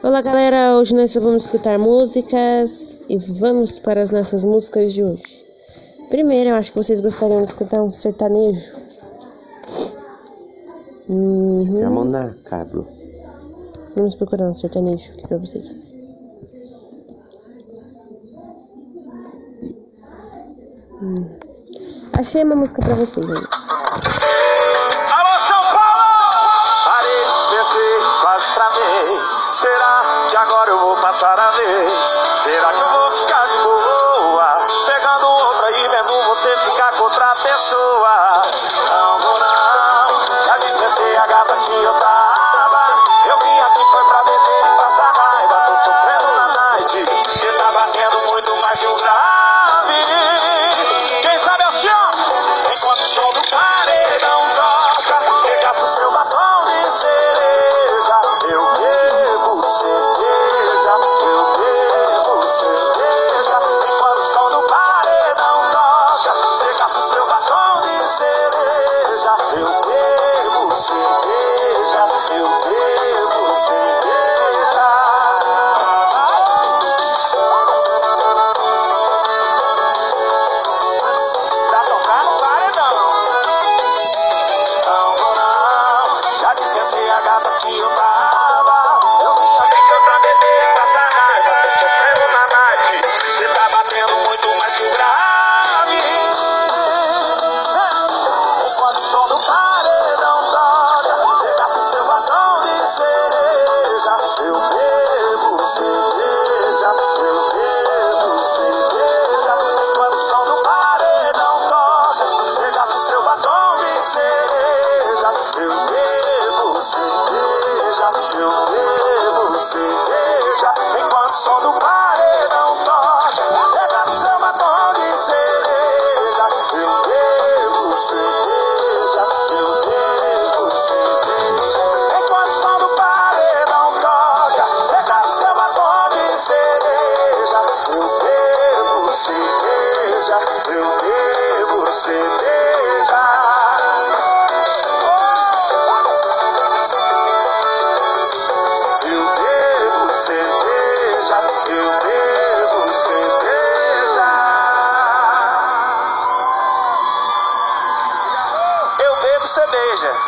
Olá galera, hoje nós vamos escutar músicas e vamos para as nossas músicas de hoje. Primeiro, eu acho que vocês gostariam de escutar um sertanejo. Uhum. A mão na cabra. Vamos procurar um sertanejo aqui pra vocês. Hum. Achei uma música pra vocês, gente. passar a vez. Será que eu vou ficar de boa? Pegando outra e vendo você ficar com outra pessoa. Não vou não, já me estressei, a gata que eu tava. pleasure.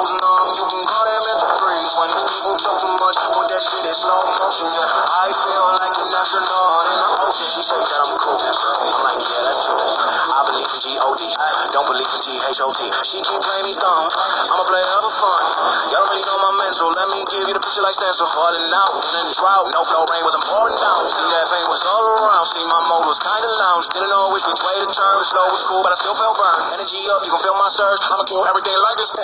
goes numb, you can call that. When these people talk too much, put that shit in slow motion, yeah. I feel like an astronaut in the ocean. She that Don't believe in G-H-O-T. She keep playing me dumb. I'm a player for fun. Y'all don't really know my mental. Let me give you the picture like stencil. Falling out in the drought. No flow rain was I'm pouring down. See that pain was all around. See my mode was kinda lounge. Didn't know which way to turn. The slow was cool, but I still felt burned. Energy up, you can feel my surge. I'ma kill everything like this.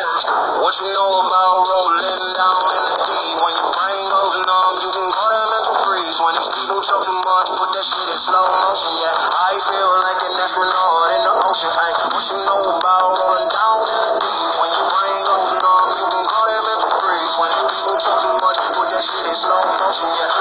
What you know about rolling down in the deep? When your brain goes numb, you can call that mental freeze. When these people talk too much, put that shit in slow motion. Yeah, I feel like an astronaut in the ocean. What you too much, put that shit in slow motion. Yeah,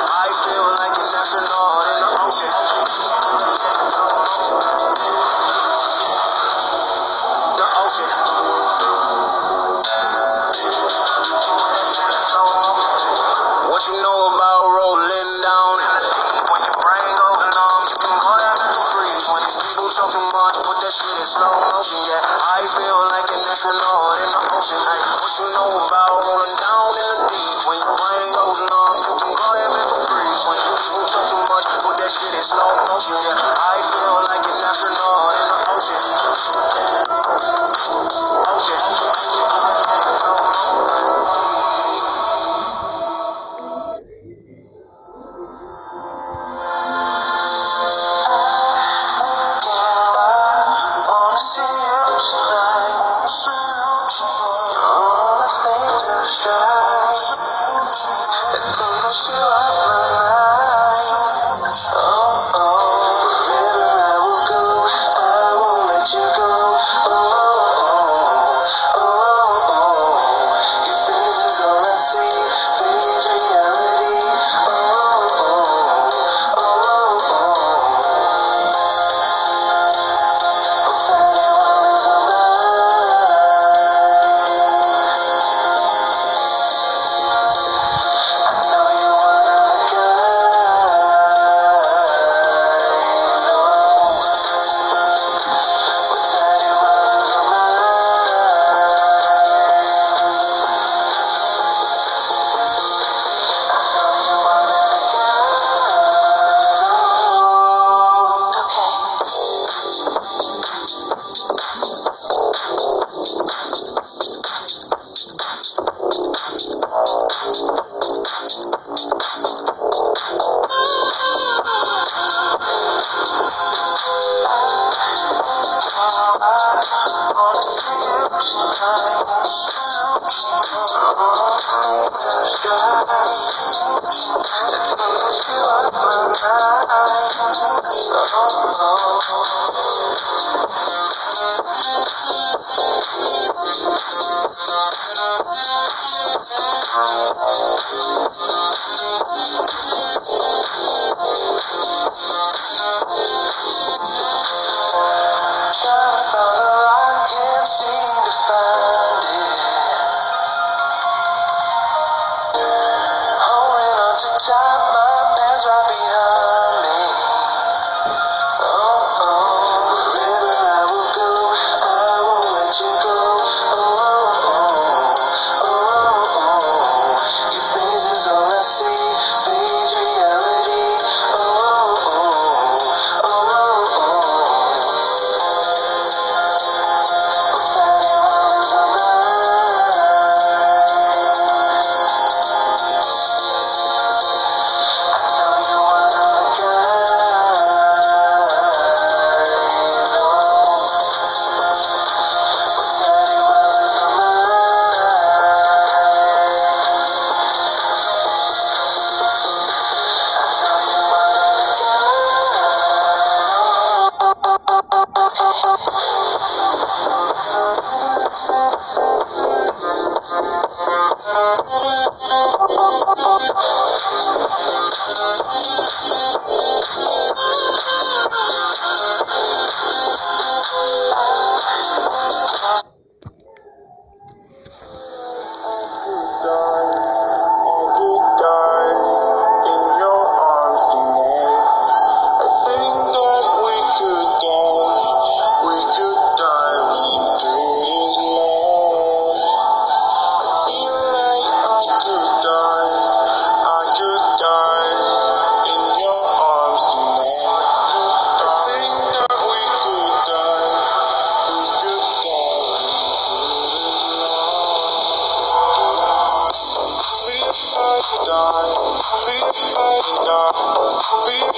talk put that shit in slow motion. Yeah, I feel like an astronaut in the ocean. Ay, what you know about rolling down in the deep? When your brain goes numb, you can go that mental freeze. When these people talk too much, put that shit in slow motion. Yeah, I feel like an astronaut in the ocean. Wanna Trying my pants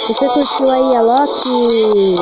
Se você curtiu aí a Loki.